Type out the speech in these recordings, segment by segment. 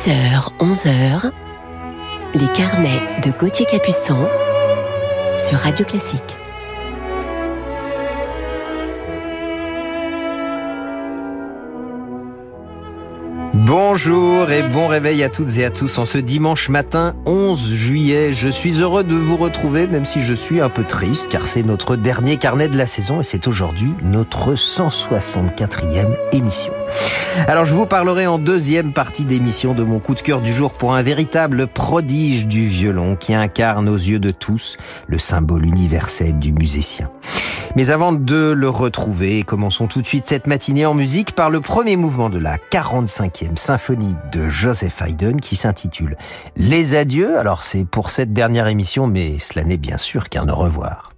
10h, 11h, les carnets de Gauthier Capuçon sur Radio Classique. Bonjour et bon réveil à toutes et à tous en ce dimanche matin 11 juillet. Je suis heureux de vous retrouver même si je suis un peu triste car c'est notre dernier carnet de la saison et c'est aujourd'hui notre 164e émission. Alors je vous parlerai en deuxième partie d'émission de mon coup de cœur du jour pour un véritable prodige du violon qui incarne aux yeux de tous le symbole universel du musicien. Mais avant de le retrouver, commençons tout de suite cette matinée en musique par le premier mouvement de la 45e symphonie de Joseph Haydn qui s'intitule Les adieux. Alors c'est pour cette dernière émission, mais cela n'est bien sûr qu'un au revoir.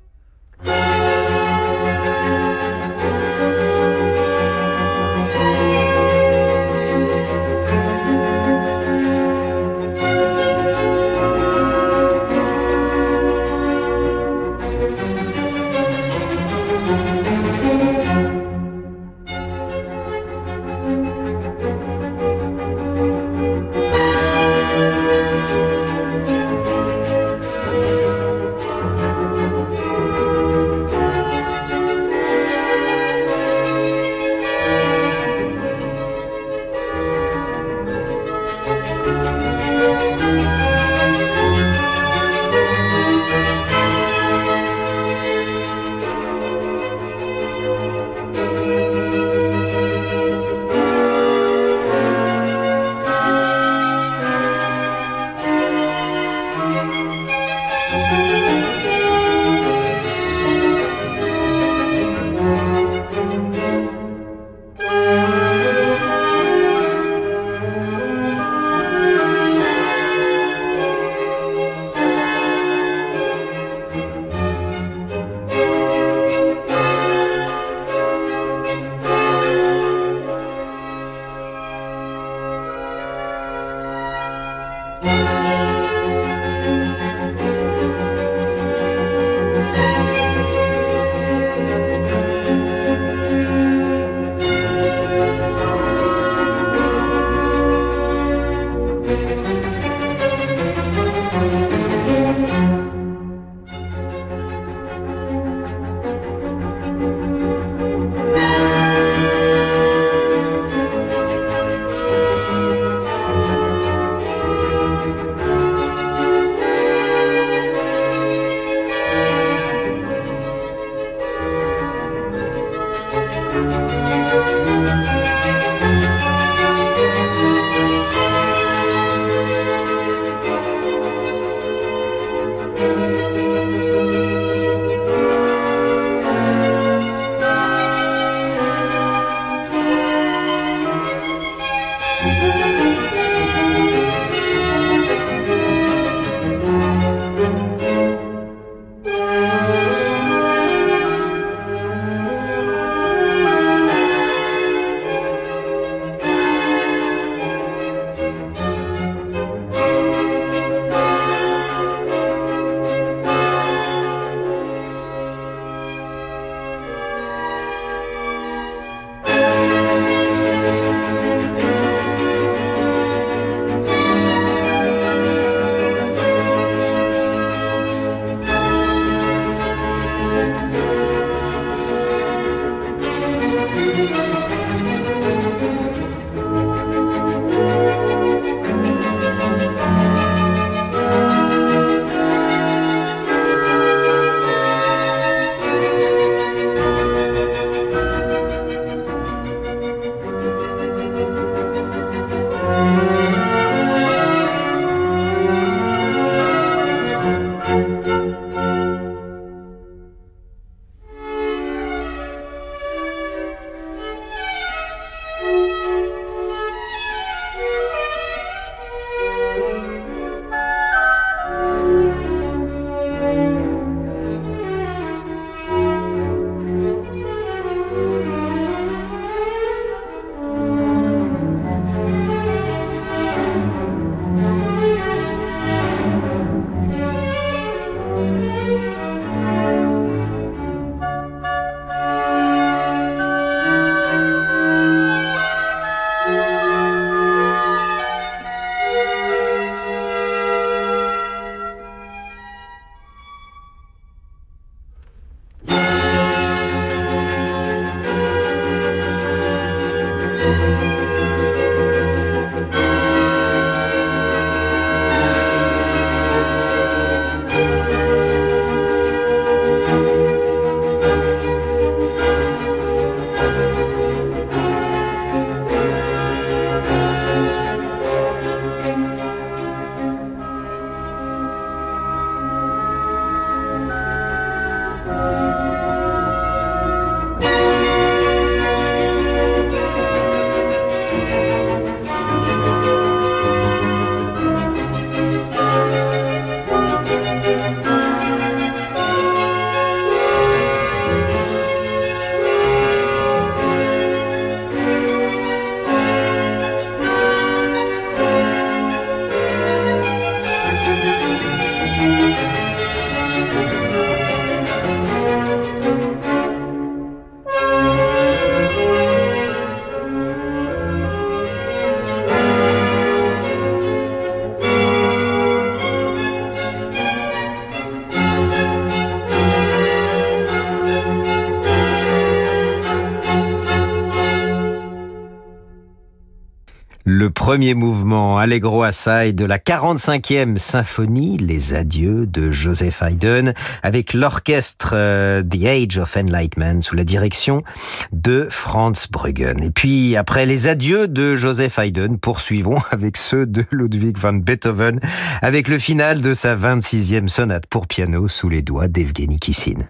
Premier mouvement Allegro assai de la 45e symphonie, Les Adieux de Joseph Haydn, avec l'orchestre euh, The Age of Enlightenment sous la direction de Franz Bruggen. Et puis, après les adieux de Joseph Haydn, poursuivons avec ceux de Ludwig van Beethoven, avec le final de sa 26e sonate pour piano sous les doigts d'Evgeny Kissin.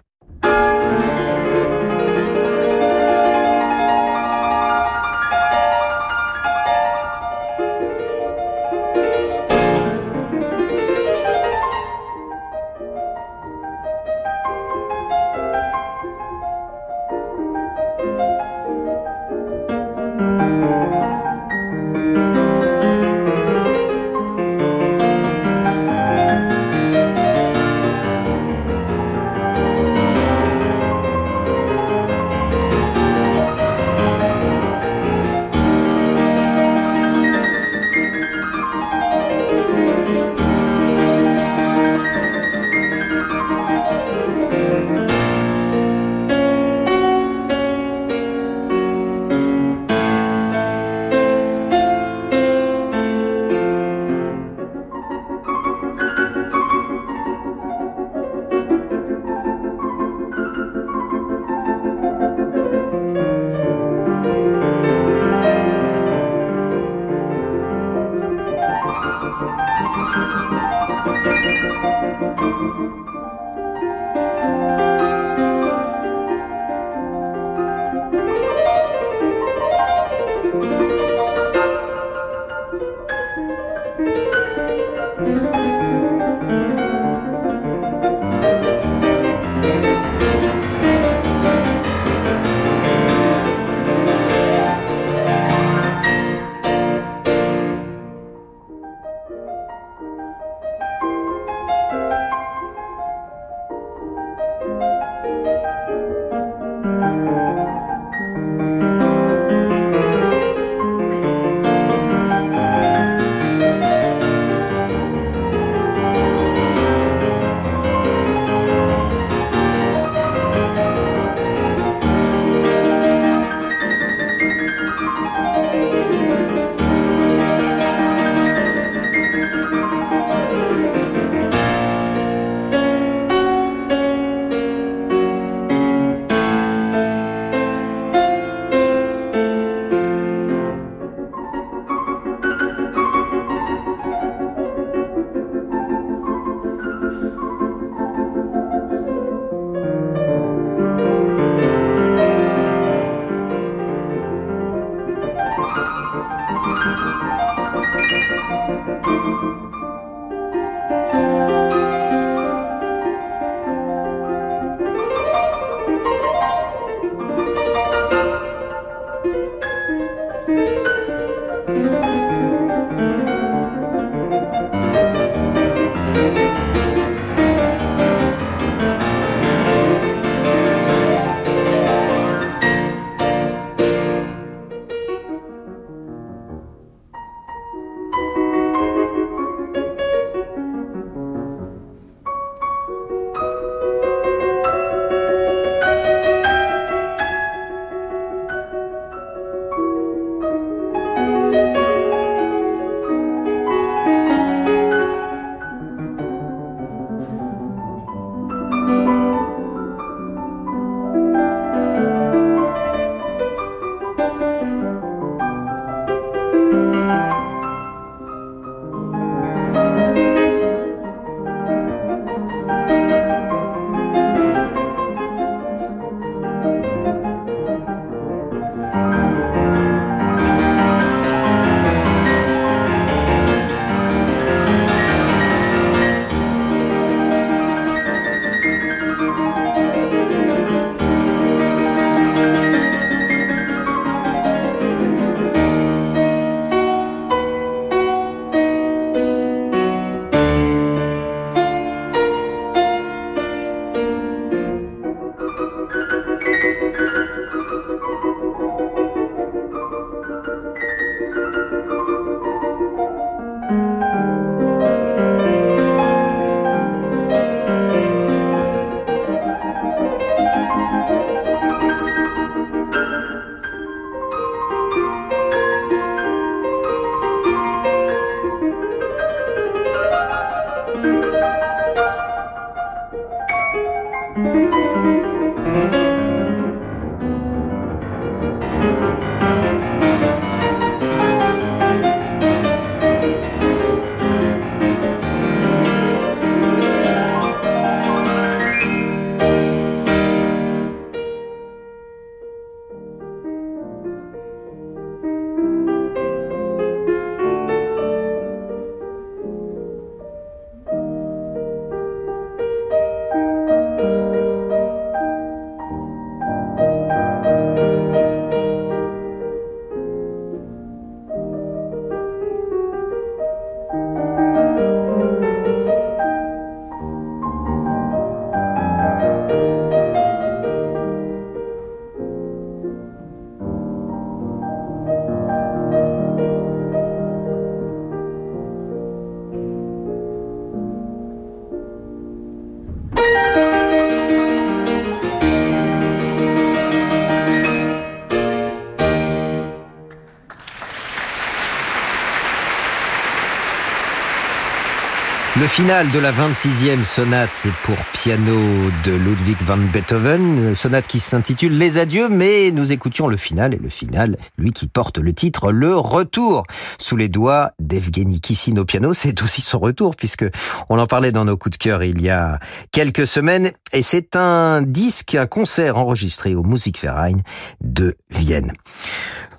Le final de la 26e sonate, pour piano de Ludwig van Beethoven, sonate qui s'intitule Les Adieux, mais nous écoutions le final, et le final, lui qui porte le titre Le Retour, sous les doigts d'Evgeny Kissin au piano, c'est aussi son retour, puisque on en parlait dans nos coups de cœur il y a quelques semaines, et c'est un disque, un concert enregistré au Musikverein de Vienne.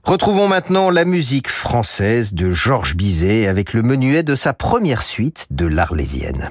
Retrouvons maintenant la musique française de Georges Bizet avec le menuet de sa première suite de l'Arlésienne.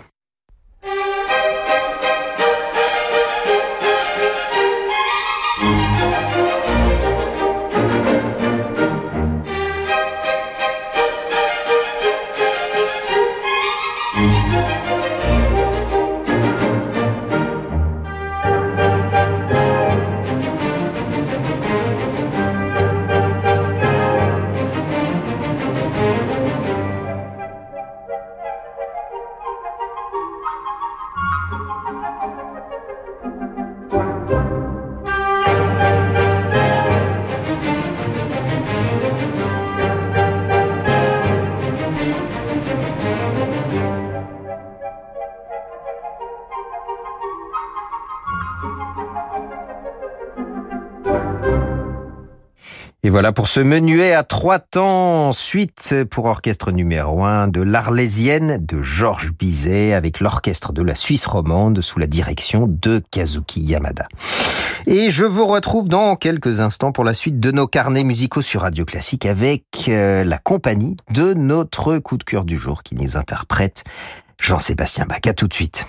Et voilà pour ce menuet à trois temps, suite pour orchestre numéro un de l'Arlésienne de Georges Bizet avec l'orchestre de la Suisse romande sous la direction de Kazuki Yamada. Et je vous retrouve dans quelques instants pour la suite de nos carnets musicaux sur Radio Classique avec euh, la compagnie de notre coup de cœur du jour qui nous interprète Jean-Sébastien Bach. À tout de suite.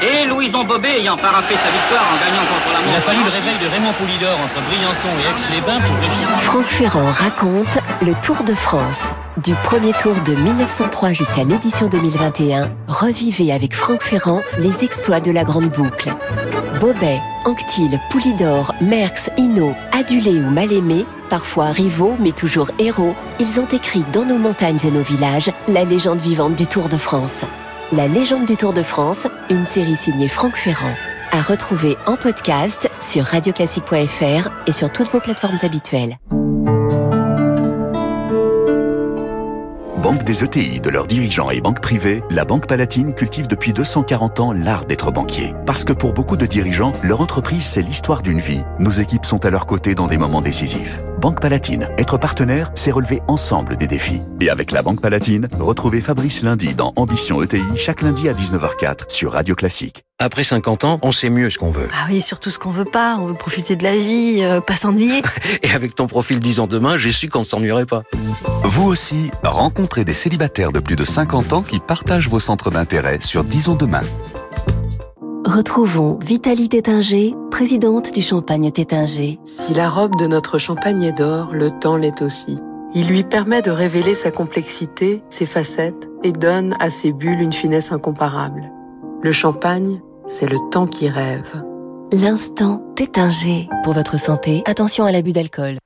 Et Louison Bobet ayant parapé sa victoire en gagnant contre la Il a fallu le réveil de Raymond Poulidor entre Briançon et Aix-les-Bains pour réussir. Franck Ferrand raconte le Tour de France. Du premier tour de 1903 jusqu'à l'édition 2021, revivez avec Franck Ferrand les exploits de la Grande Boucle. Bobet, Anctil, Poulidor, Merckx, Hinault, adulés ou mal aimés, parfois rivaux mais toujours héros, ils ont écrit dans nos montagnes et nos villages la légende vivante du Tour de France. La légende du Tour de France, une série signée Franck Ferrand. À retrouver en podcast sur radioclassique.fr et sur toutes vos plateformes habituelles. Banque des ETI, de leurs dirigeants et banques privées, la Banque Palatine cultive depuis 240 ans l'art d'être banquier. Parce que pour beaucoup de dirigeants, leur entreprise, c'est l'histoire d'une vie. Nos équipes sont à leur côté dans des moments décisifs. Banque Palatine, être partenaire, c'est relever ensemble des défis. Et avec la Banque Palatine, retrouvez Fabrice lundi dans Ambition ETI, chaque lundi à 19h04 sur Radio Classique. Après 50 ans, on sait mieux ce qu'on veut. Ah oui, surtout ce qu'on veut pas. On veut profiter de la vie, euh, pas s'ennuyer. Et avec ton profil 10 ans demain, j'ai su qu'on ne s'ennuierait pas. Vous aussi, rencontrez des célibataires de plus de 50 ans qui partagent vos centres d'intérêt sur Disons demain. Retrouvons Vitalie Tétinger, présidente du Champagne Tétinger. Si la robe de notre champagne est d'or, le temps l'est aussi. Il lui permet de révéler sa complexité, ses facettes, et donne à ses bulles une finesse incomparable. Le champagne, c'est le temps qui rêve. L'instant Tétinger. Pour votre santé, attention à l'abus d'alcool.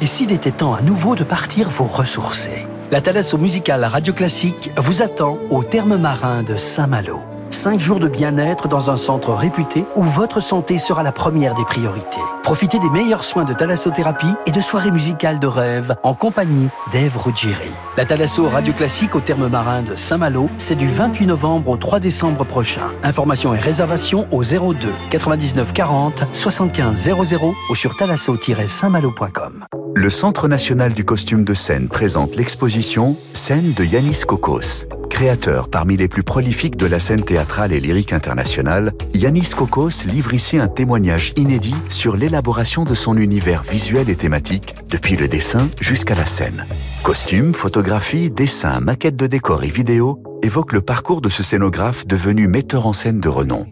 Et s'il était temps à nouveau de partir vous ressourcer La Thalasso musicale Radio Classique vous attend au terme marin de Saint-Malo. 5 jours de bien-être dans un centre réputé où votre santé sera la première des priorités. Profitez des meilleurs soins de thalassothérapie et de soirées musicales de rêve en compagnie d'Ève Ruggieri. La Thalasso Radio Classique au terme marin de Saint-Malo, c'est du 28 novembre au 3 décembre prochain. Informations et réservations au 02 99 40 75 00 ou sur thalasso-saintmalo.com. Le Centre national du costume de scène présente l'exposition Scène de Yanis Kokos. Créateur parmi les plus prolifiques de la scène théâtrale et lyrique internationale, Yanis Kokos livre ici un témoignage inédit sur l'élaboration de son univers visuel et thématique, depuis le dessin jusqu'à la scène. Costumes, photographies, dessins, maquettes de décors et vidéos évoquent le parcours de ce scénographe devenu metteur en scène de renom.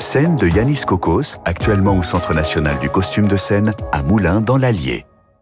Scène de Yanis Kokos, actuellement au Centre national du costume de scène, à Moulins dans l'Allier.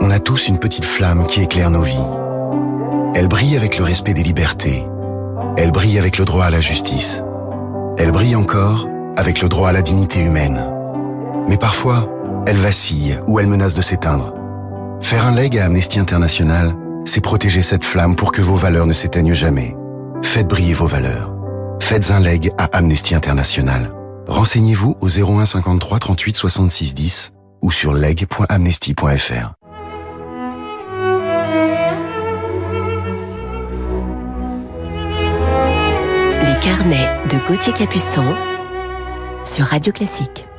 On a tous une petite flamme qui éclaire nos vies. Elle brille avec le respect des libertés. Elle brille avec le droit à la justice. Elle brille encore avec le droit à la dignité humaine. Mais parfois, elle vacille ou elle menace de s'éteindre. Faire un leg à Amnesty International, c'est protéger cette flamme pour que vos valeurs ne s'éteignent jamais. Faites briller vos valeurs. Faites un leg à Amnesty International. Renseignez-vous au 01 53 38 66 10 ou sur leg.amnesty.fr. Les carnets de Gauthier Capuçon sur Radio Classique.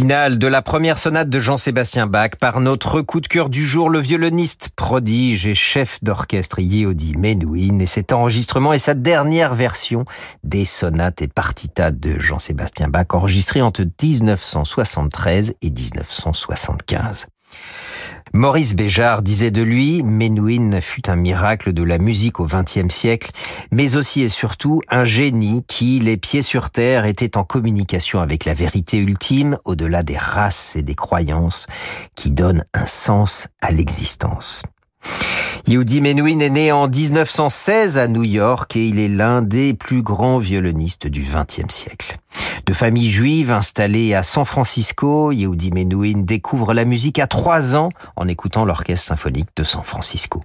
Le final de la première sonate de Jean-Sébastien Bach par notre coup de cœur du jour, le violoniste prodige et chef d'orchestre Yehudi Menuhin et cet enregistrement est sa dernière version des sonates et partitas de Jean-Sébastien Bach enregistrées entre 1973 et 1975. Maurice Béjart disait de lui, Menuhin fut un miracle de la musique au XXe siècle, mais aussi et surtout un génie qui, les pieds sur terre, était en communication avec la vérité ultime, au-delà des races et des croyances, qui donnent un sens à l'existence. Yehudi Menuhin est né en 1916 à New York et il est l'un des plus grands violonistes du XXe siècle. De famille juive installée à San Francisco, Yehudi Menuhin découvre la musique à trois ans en écoutant l'orchestre symphonique de San Francisco.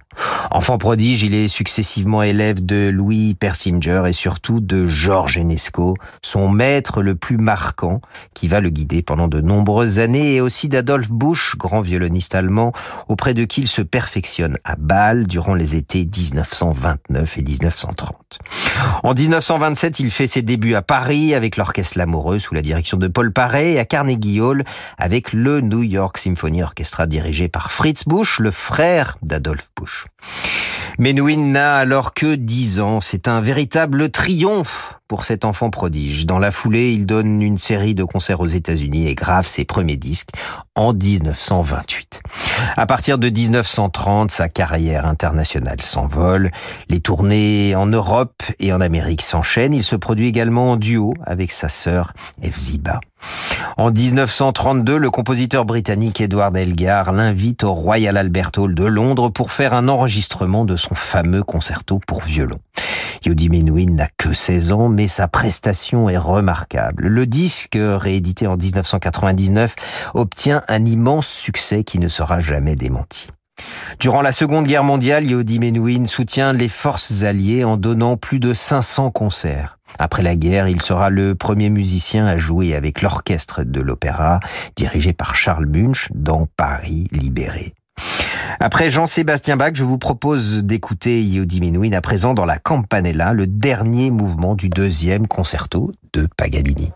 Enfant prodige, il est successivement élève de Louis Persinger et surtout de Georges Enesco, son maître le plus marquant, qui va le guider pendant de nombreuses années, et aussi d'Adolphe Busch, grand violoniste allemand, auprès de qui il se perfectionne à Bâle durant les étés 1929 et 1930. En 1927, il fait ses débuts à Paris avec l'orchestre Lamoureux sous la direction de Paul Paré à Carnegie Hall avec le New York Symphony Orchestra dirigé par Fritz Busch, le frère d'Adolphe Busch. Menuhin n'a alors que 10 ans. C'est un véritable triomphe pour cet enfant prodige. Dans la foulée, il donne une série de concerts aux États-Unis et grave ses premiers disques en 1928. À partir de 1930, sa carrière internationale s'envole. Les tournées en Europe et en Amérique s'enchaînent. Il se produit également en duo avec sa sœur Efziba. En 1932, le compositeur britannique Edward Elgar l'invite au Royal Albert Hall de Londres pour faire un enregistrement de son fameux concerto pour violon. Yodi Menuhin n'a que 16 ans, mais sa prestation est remarquable. Le disque, réédité en 1999, obtient un immense succès qui ne sera jamais démenti. Durant la Seconde Guerre mondiale, Yehudi Menuhin soutient les forces alliées en donnant plus de 500 concerts. Après la guerre, il sera le premier musicien à jouer avec l'orchestre de l'opéra, dirigé par Charles Munch, dans Paris libéré. Après Jean-Sébastien Bach, je vous propose d'écouter Yehudi Menuhin à présent dans la Campanella, le dernier mouvement du deuxième concerto de Paganini.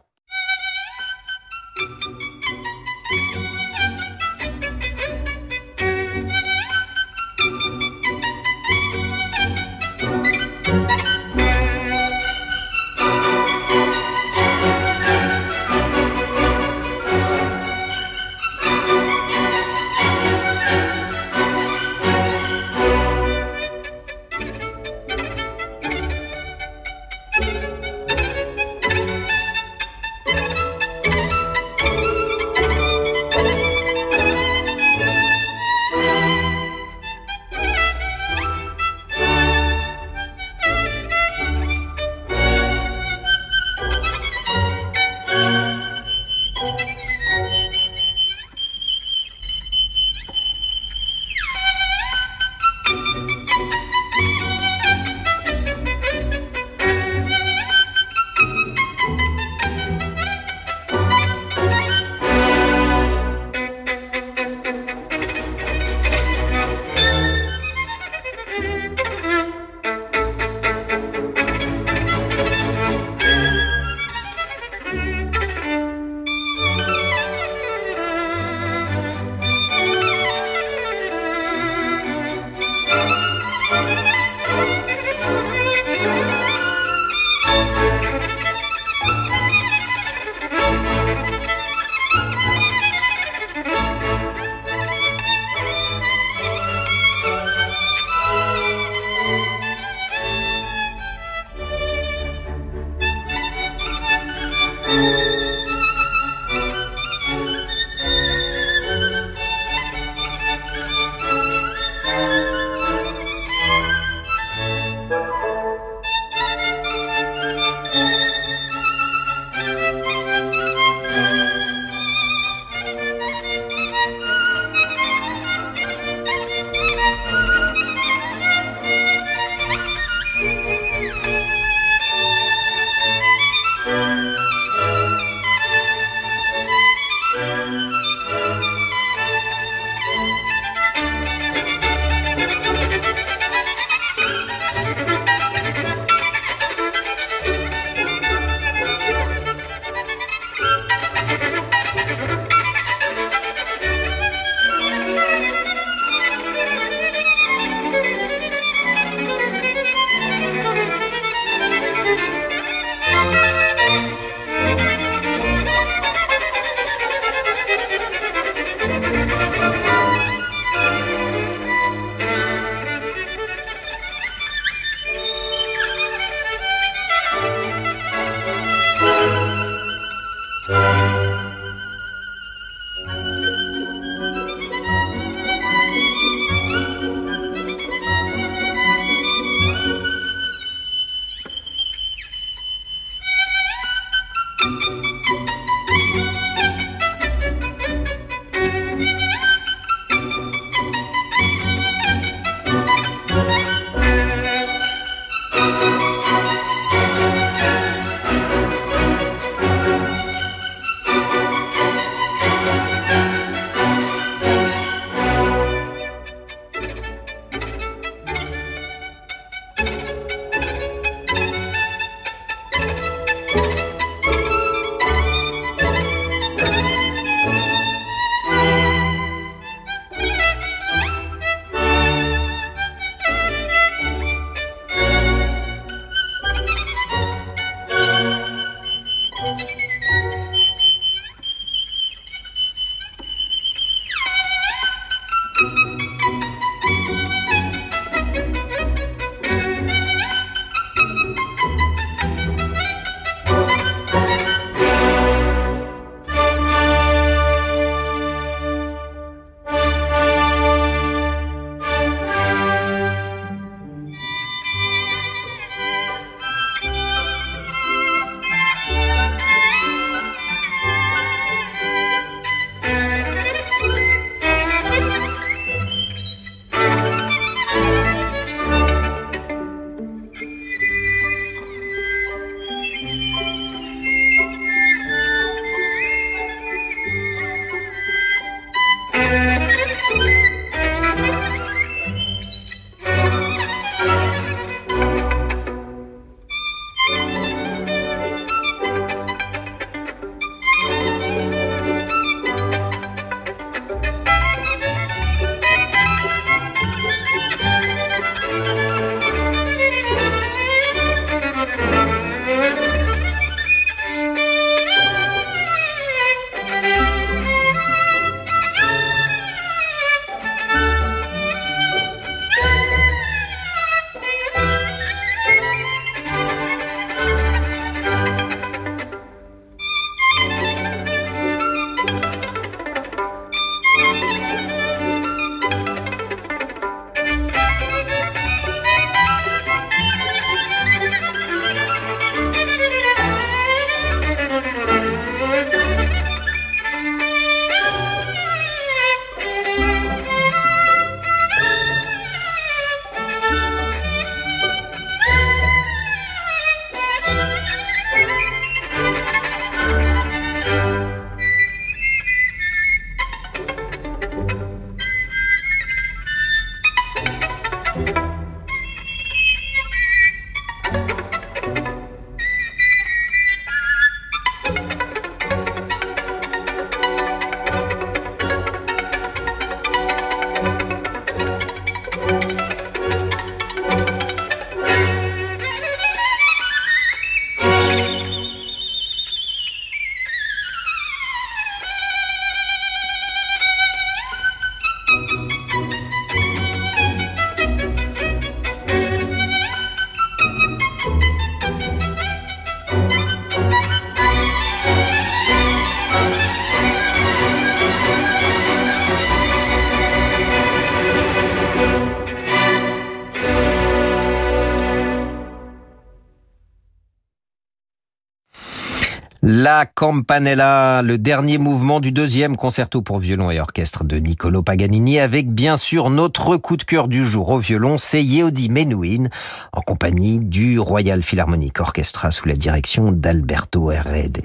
La Campanella, le dernier mouvement du deuxième concerto pour violon et orchestre de Niccolo Paganini, avec bien sûr notre coup de cœur du jour au violon, c'est Yehudi Menuhin, en compagnie du Royal Philharmonic Orchestra sous la direction d'Alberto Herrede.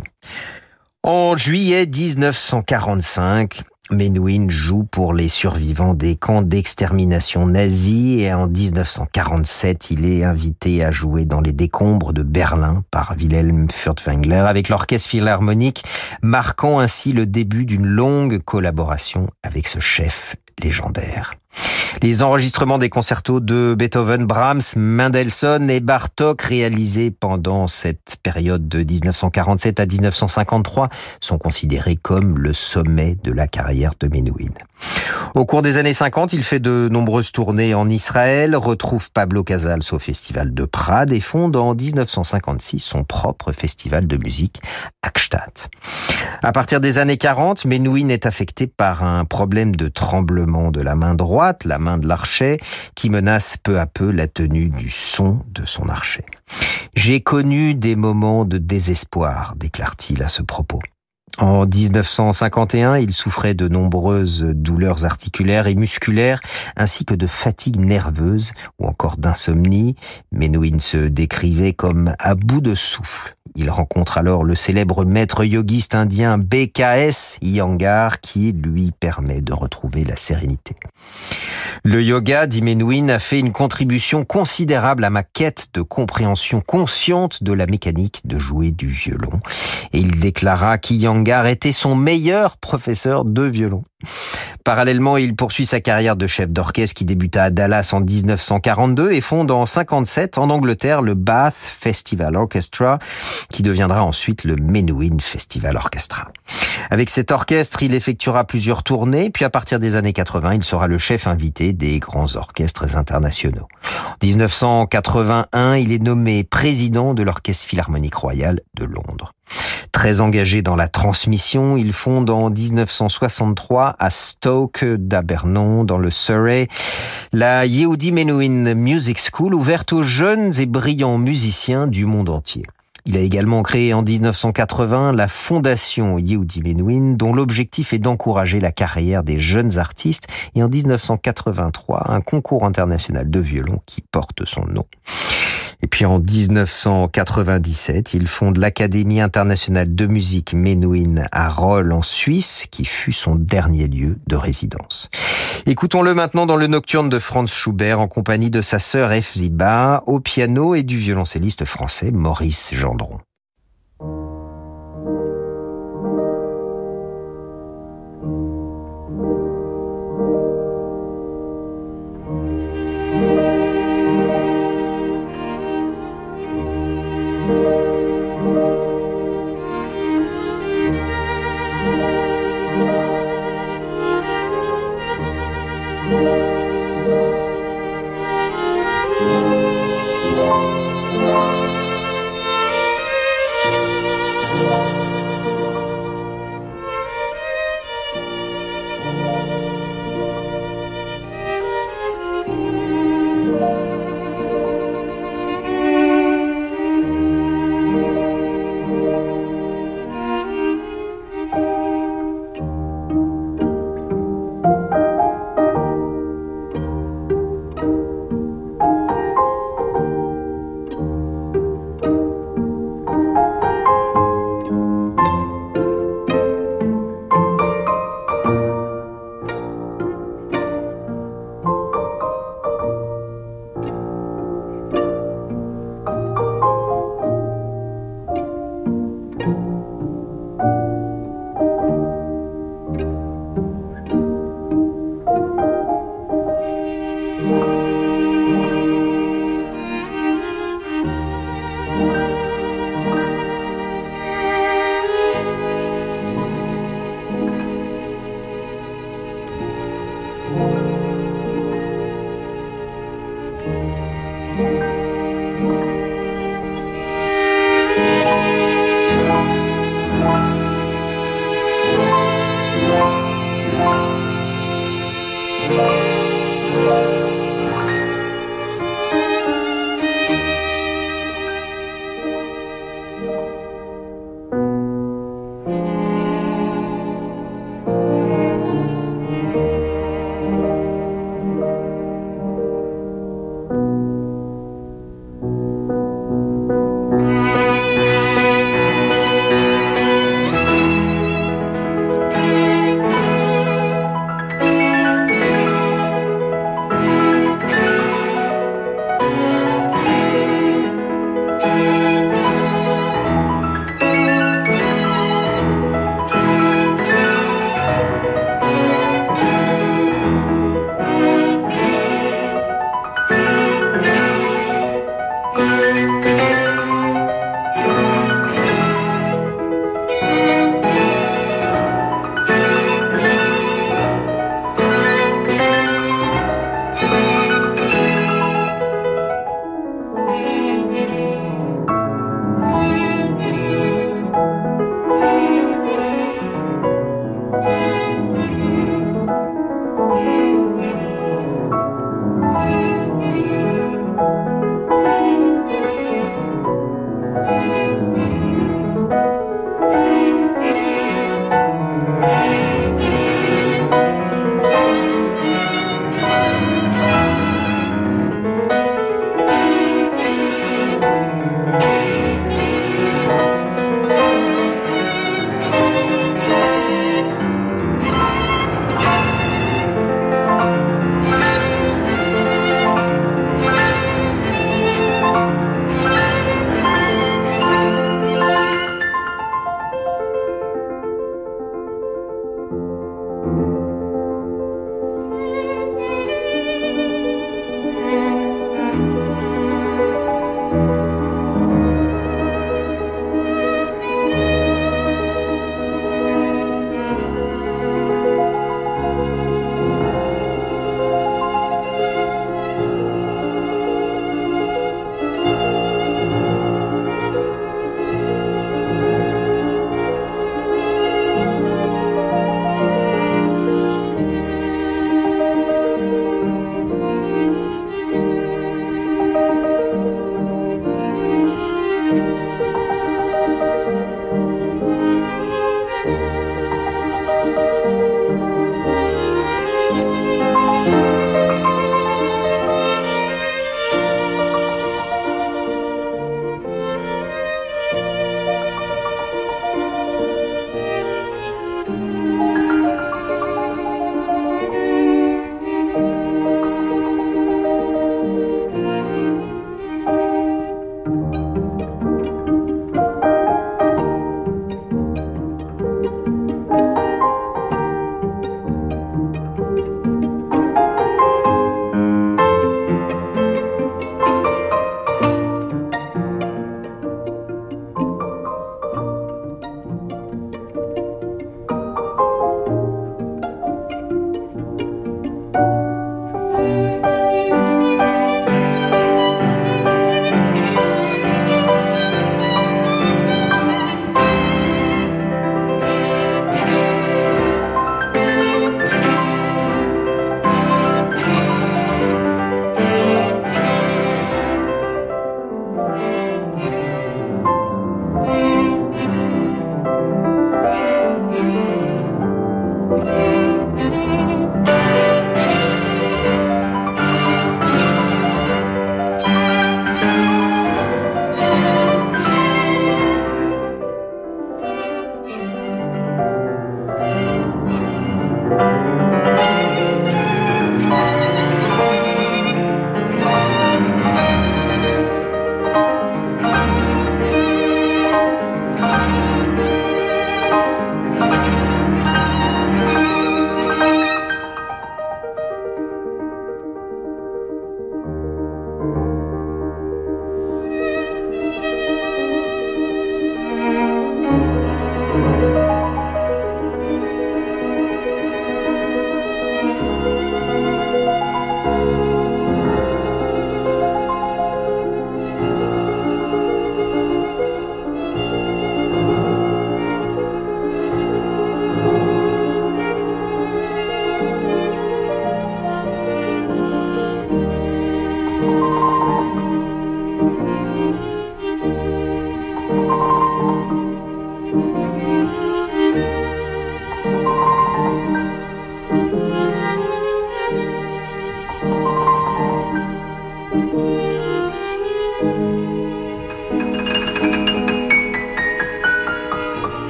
En juillet 1945, Menuhin joue pour les survivants des camps d'extermination nazis et en 1947, il est invité à jouer dans les décombres de Berlin par Wilhelm Furtwängler avec l'orchestre philharmonique, marquant ainsi le début d'une longue collaboration avec ce chef légendaire. Les enregistrements des concertos de Beethoven, Brahms, Mendelssohn et Bartok réalisés pendant cette période de 1947 à 1953 sont considérés comme le sommet de la carrière de Menuhin. Au cours des années 50, il fait de nombreuses tournées en Israël, retrouve Pablo Casals au festival de Prades et fonde en 1956 son propre festival de musique, Akstadt. À partir des années 40, Menuhin est affecté par un problème de tremblement de la main droite, main de l'archet, qui menace peu à peu la tenue du son de son archet. J'ai connu des moments de désespoir, déclare-t-il à ce propos. En 1951, il souffrait de nombreuses douleurs articulaires et musculaires, ainsi que de fatigue nerveuse ou encore d'insomnie. Menuhin se décrivait comme à bout de souffle. Il rencontre alors le célèbre maître yogiste indien BKS Iyengar qui lui permet de retrouver la sérénité. Le yoga, dit Menuhin, a fait une contribution considérable à ma quête de compréhension consciente de la mécanique de jouer du violon. Et il déclara qu'Iyengar était son meilleur professeur de violon. Parallèlement, il poursuit sa carrière de chef d'orchestre qui débuta à Dallas en 1942 et fonde en 57 en Angleterre le Bath Festival Orchestra qui deviendra ensuite le Menuhin Festival Orchestra. Avec cet orchestre, il effectuera plusieurs tournées, puis à partir des années 80, il sera le chef invité des grands orchestres internationaux. En 1981, il est nommé président de l'Orchestre Philharmonique Royal de Londres. Très engagé dans la transmission, il fonde en 1963 à Stoke d'Abernon, dans le Surrey, la Yehudi Menuhin Music School ouverte aux jeunes et brillants musiciens du monde entier. Il a également créé en 1980 la fondation Yehudi Menuhin, dont l'objectif est d'encourager la carrière des jeunes artistes, et en 1983 un concours international de violon qui porte son nom. Et puis en 1997, il fonde l'Académie internationale de musique Menuhin à Roll en Suisse, qui fut son dernier lieu de résidence. Écoutons-le maintenant dans le nocturne de Franz Schubert en compagnie de sa sœur Efziba au piano et du violoncelliste français Maurice Gendron.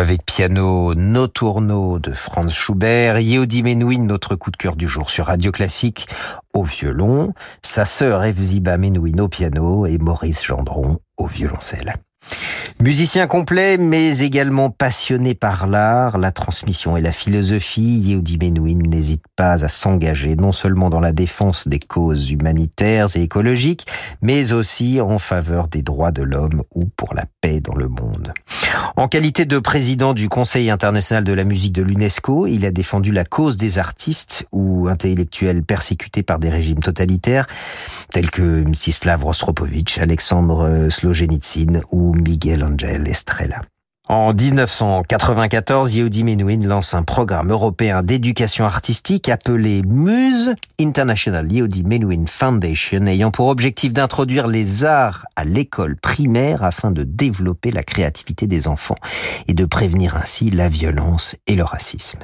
Avec piano Noturno de Franz Schubert, Yehudi Menuhin, notre coup de cœur du jour sur Radio Classique, au violon, sa sœur Evziba Menuhin au piano et Maurice Gendron au violoncelle. Musicien complet, mais également passionné par l'art, la transmission et la philosophie, Yehudi Menuhin n'hésite pas à s'engager non seulement dans la défense des causes humanitaires et écologiques, mais aussi en faveur des droits de l'homme ou pour la paix dans le monde. En qualité de président du Conseil international de la musique de l'UNESCO, il a défendu la cause des artistes ou intellectuels persécutés par des régimes totalitaires, tels que Mstislav Rostropovitch, Alexandre Slogenitsyn ou Miguel Angel Estrella. En 1994, Yehudi Menuhin lance un programme européen d'éducation artistique appelé MUSE, International Yehudi Menuhin Foundation, ayant pour objectif d'introduire les arts à l'école primaire afin de développer la créativité des enfants et de prévenir ainsi la violence et le racisme.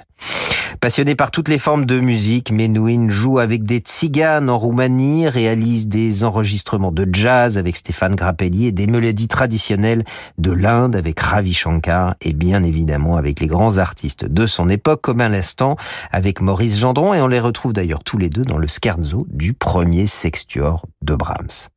Passionné par toutes les formes de musique, Menuhin joue avec des tziganes en Roumanie, réalise des enregistrements de jazz avec Stéphane Grappelli et des mélodies traditionnelles de l'Inde avec Ravi Shankar et bien évidemment avec les grands artistes de son époque comme à l'instant avec Maurice Gendron et on les retrouve d'ailleurs tous les deux dans le scherzo du premier sextuor de Brahms.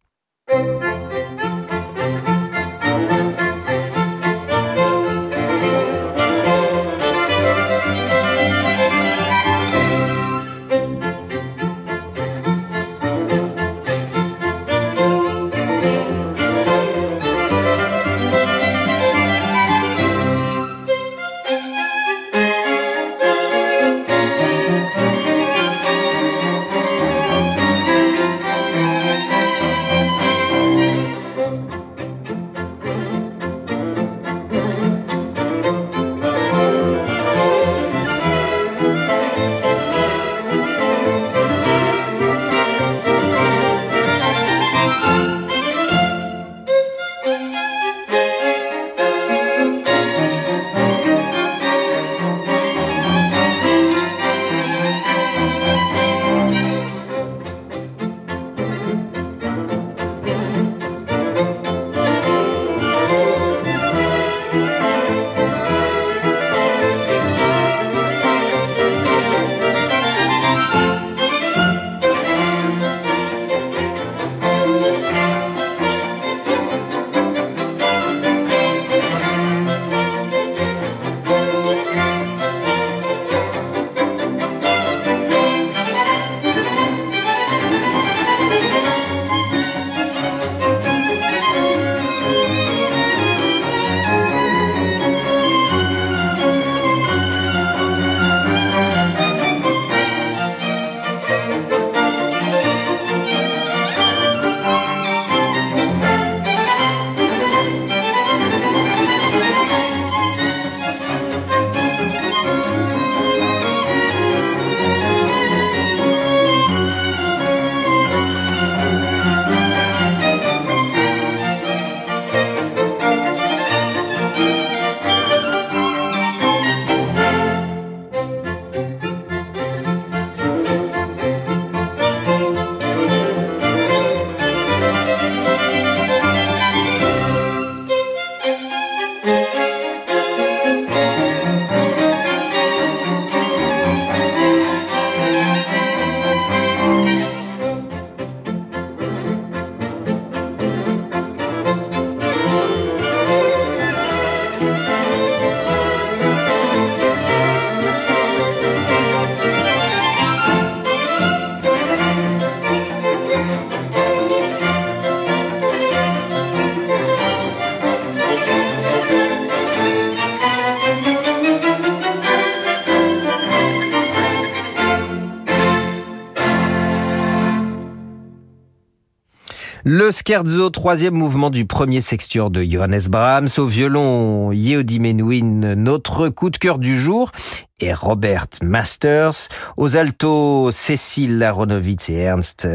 Le scherzo, troisième mouvement du premier sextuor de Johannes Brahms, au violon Yehudi Menuhin, notre coup de cœur du jour, et Robert Masters, aux altos Cécile Aronowitz et Ernst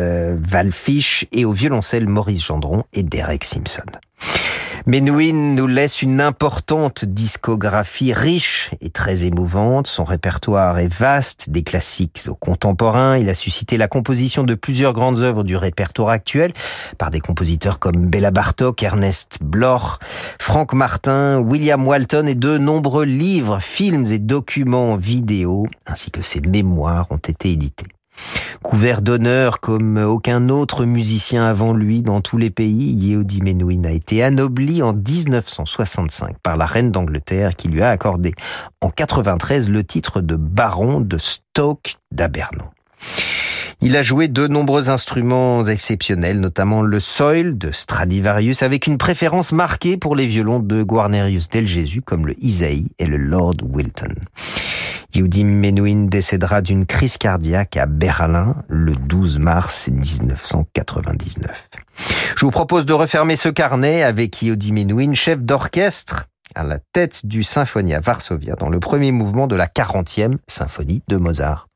Walfisch, et au violoncelle Maurice Gendron et Derek Simpson. Menuhin nous laisse une importante discographie riche et très émouvante. Son répertoire est vaste, des classiques aux contemporains. Il a suscité la composition de plusieurs grandes œuvres du répertoire actuel par des compositeurs comme Bella Bartok, Ernest Bloch, Frank Martin, William Walton et de nombreux livres, films et documents vidéo ainsi que ses mémoires ont été édités. Couvert d'honneur comme aucun autre musicien avant lui dans tous les pays, Yehudi Menuhin a été anobli en 1965 par la reine d'Angleterre qui lui a accordé en 93 le titre de baron de Stoke d'Abernon. Il a joué de nombreux instruments exceptionnels, notamment le soil de Stradivarius, avec une préférence marquée pour les violons de Guarnerius del Jésus, comme le Isaïe et le Lord Wilton. Yehudi Menuhin décédera d'une crise cardiaque à Berlin le 12 mars 1999. Je vous propose de refermer ce carnet avec Yehudi Menuhin, chef d'orchestre à la tête du Symphonia Varsovia dans le premier mouvement de la 40e symphonie de Mozart.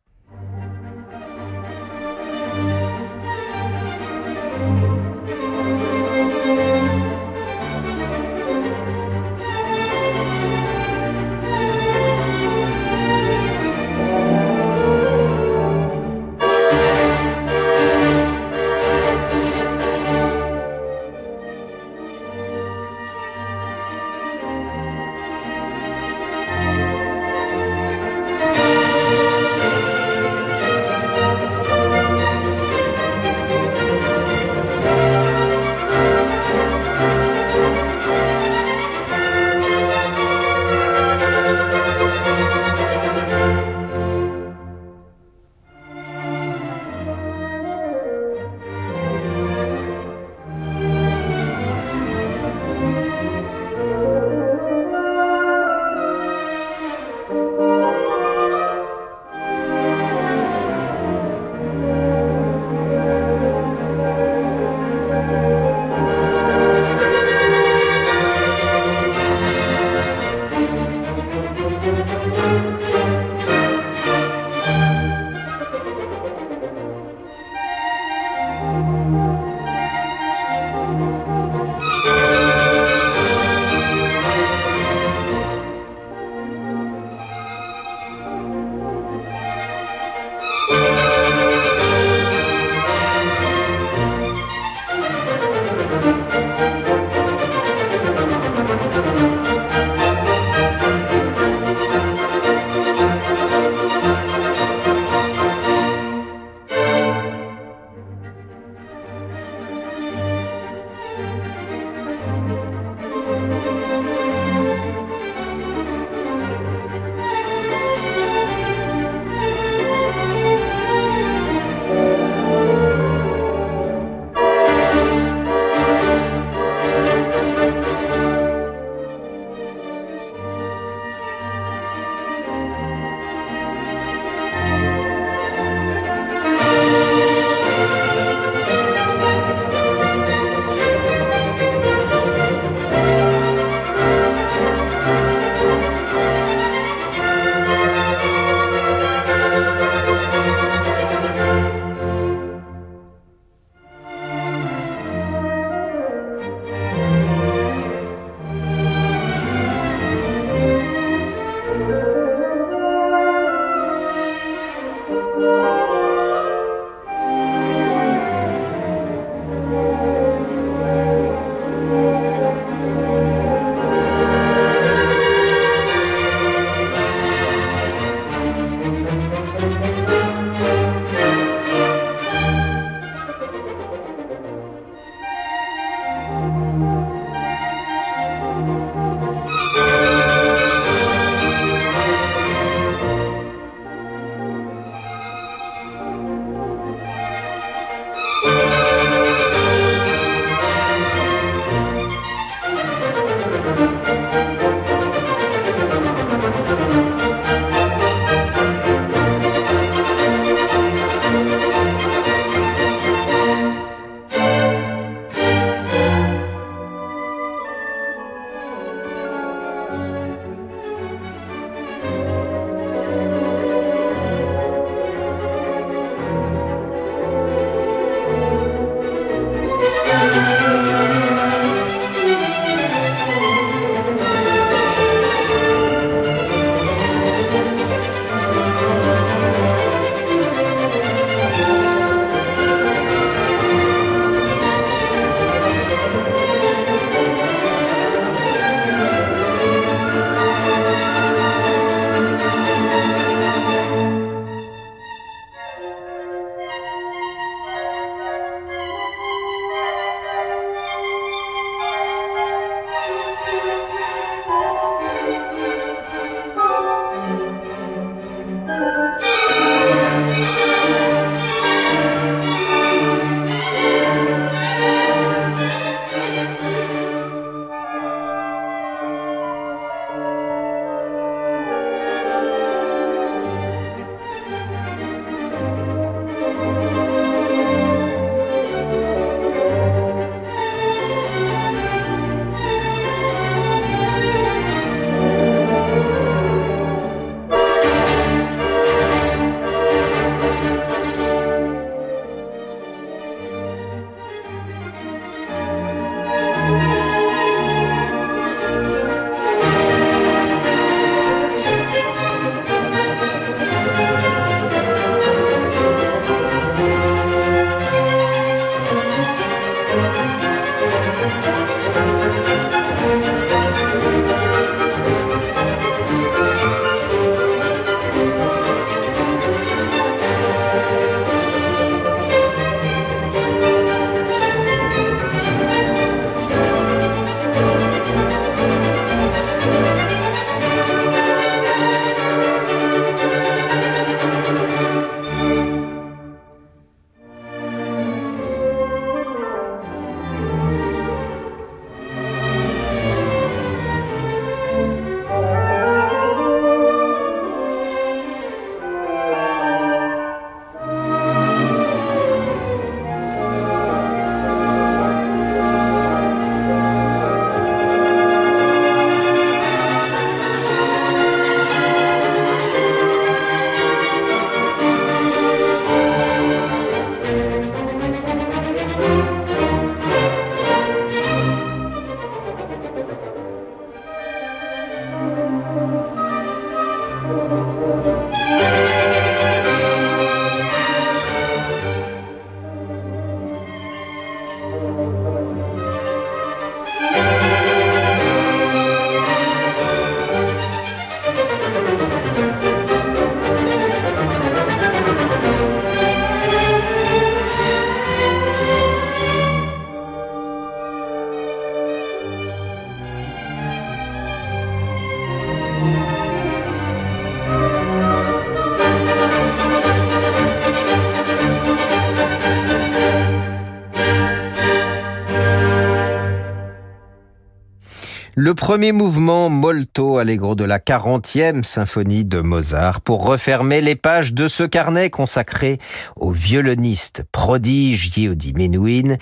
Le premier mouvement molto allegro de la 40e symphonie de Mozart pour refermer les pages de ce carnet consacré au violoniste prodige Yehudi Menuhin.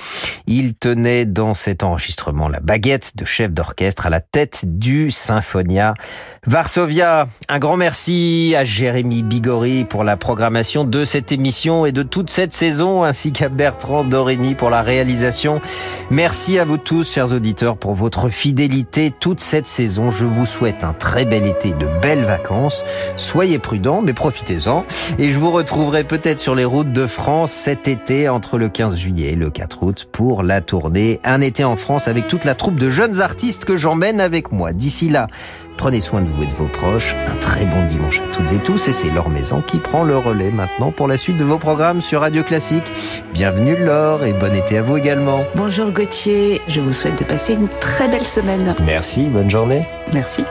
Il tenait dans cet enregistrement la baguette de chef d'orchestre à la tête du Symphonia Varsovia. Un grand merci à Jérémy Bigori pour la programmation de cette émission et de toute cette saison, ainsi qu'à Bertrand Dorini pour la réalisation. Merci à vous tous, chers auditeurs, pour votre fidélité toute cette saison. Je vous souhaite un très bel été, de belles vacances. Soyez prudents, mais profitez-en. Et je vous retrouverai peut-être sur les routes de France cet été, entre le 15 juillet et le 4 août, pour la tournée Un été en France avec toute la troupe de jeunes artistes que j'emmène avec moi. D'ici là, Prenez soin de vous et de vos proches. Un très bon dimanche à toutes et tous. Et c'est Laure Maison qui prend le relais maintenant pour la suite de vos programmes sur Radio Classique. Bienvenue Laure et bon été à vous également. Bonjour Gauthier. Je vous souhaite de passer une très belle semaine. Merci, bonne journée. Merci.